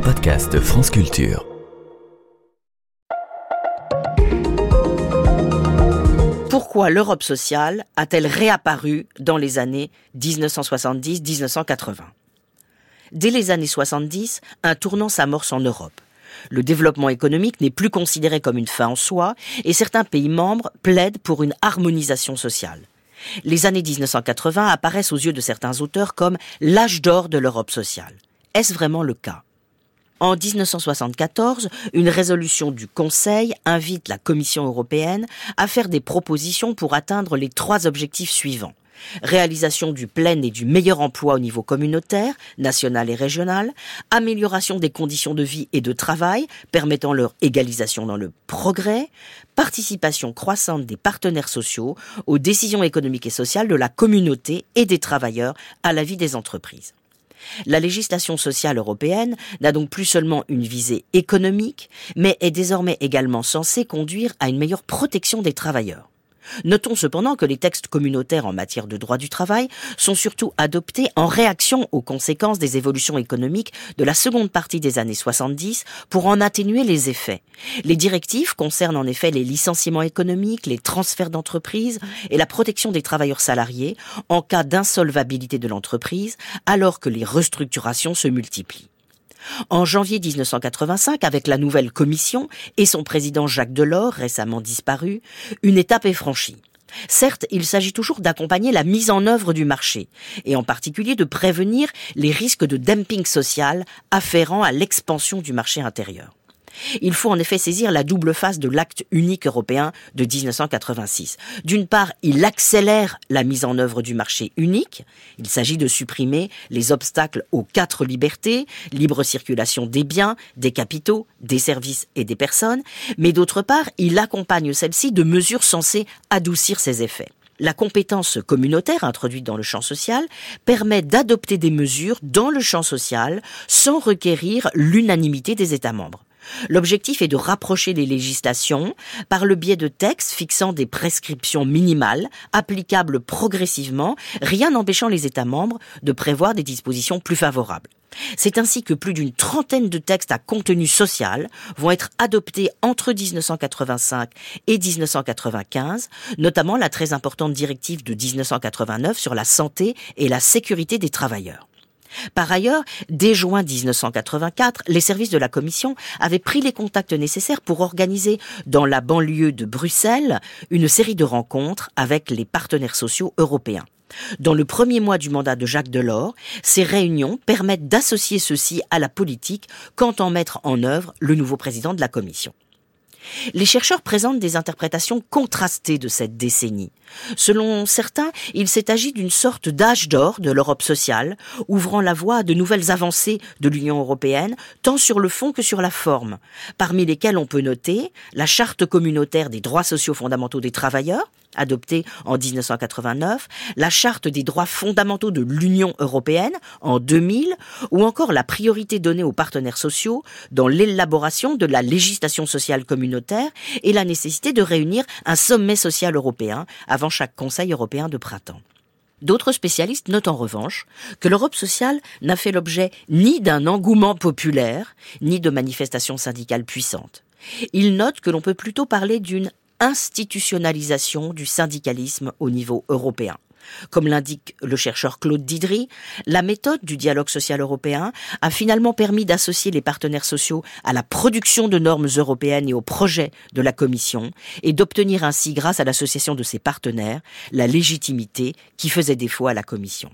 podcast France Culture. Pourquoi l'Europe sociale a-t-elle réapparu dans les années 1970-1980 Dès les années 70, un tournant s'amorce en Europe. Le développement économique n'est plus considéré comme une fin en soi et certains pays membres plaident pour une harmonisation sociale. Les années 1980 apparaissent aux yeux de certains auteurs comme l'âge d'or de l'Europe sociale. Est-ce vraiment le cas? En 1974, une résolution du Conseil invite la Commission européenne à faire des propositions pour atteindre les trois objectifs suivants réalisation du plein et du meilleur emploi au niveau communautaire, national et régional, amélioration des conditions de vie et de travail permettant leur égalisation dans le progrès, participation croissante des partenaires sociaux aux décisions économiques et sociales de la communauté et des travailleurs à la vie des entreprises. La législation sociale européenne n'a donc plus seulement une visée économique, mais est désormais également censée conduire à une meilleure protection des travailleurs. Notons cependant que les textes communautaires en matière de droit du travail sont surtout adoptés en réaction aux conséquences des évolutions économiques de la seconde partie des années 70 pour en atténuer les effets. Les directives concernent en effet les licenciements économiques, les transferts d'entreprise et la protection des travailleurs salariés en cas d'insolvabilité de l'entreprise alors que les restructurations se multiplient. En janvier 1985, avec la nouvelle commission et son président Jacques Delors, récemment disparu, une étape est franchie. Certes, il s'agit toujours d'accompagner la mise en œuvre du marché, et en particulier de prévenir les risques de dumping social afférents à l'expansion du marché intérieur. Il faut en effet saisir la double face de l'acte unique européen de 1986. D'une part, il accélère la mise en œuvre du marché unique. Il s'agit de supprimer les obstacles aux quatre libertés, libre circulation des biens, des capitaux, des services et des personnes. Mais d'autre part, il accompagne celle-ci de mesures censées adoucir ses effets. La compétence communautaire introduite dans le champ social permet d'adopter des mesures dans le champ social sans requérir l'unanimité des États membres. L'objectif est de rapprocher les législations par le biais de textes fixant des prescriptions minimales applicables progressivement, rien n'empêchant les États membres de prévoir des dispositions plus favorables. C'est ainsi que plus d'une trentaine de textes à contenu social vont être adoptés entre 1985 et 1995, notamment la très importante directive de 1989 sur la santé et la sécurité des travailleurs. Par ailleurs, dès juin 1984, les services de la Commission avaient pris les contacts nécessaires pour organiser dans la banlieue de Bruxelles une série de rencontres avec les partenaires sociaux européens. Dans le premier mois du mandat de Jacques Delors, ces réunions permettent d'associer ceux-ci à la politique qu'entend mettre en œuvre le nouveau président de la Commission. Les chercheurs présentent des interprétations contrastées de cette décennie. Selon certains, il s'est agi d'une sorte d'âge d'or de l'Europe sociale, ouvrant la voie à de nouvelles avancées de l'Union européenne, tant sur le fond que sur la forme, parmi lesquelles on peut noter la Charte communautaire des droits sociaux fondamentaux des travailleurs, adoptée en 1989, la Charte des droits fondamentaux de l'Union européenne en 2000, ou encore la priorité donnée aux partenaires sociaux dans l'élaboration de la législation sociale communautaire et la nécessité de réunir un sommet social européen avant chaque Conseil européen de printemps. D'autres spécialistes notent en revanche que l'Europe sociale n'a fait l'objet ni d'un engouement populaire, ni de manifestations syndicales puissantes. Ils notent que l'on peut plutôt parler d'une institutionnalisation du syndicalisme au niveau européen. Comme l'indique le chercheur Claude Didry, la méthode du dialogue social européen a finalement permis d'associer les partenaires sociaux à la production de normes européennes et au projet de la Commission et d'obtenir ainsi, grâce à l'association de ces partenaires, la légitimité qui faisait défaut à la Commission.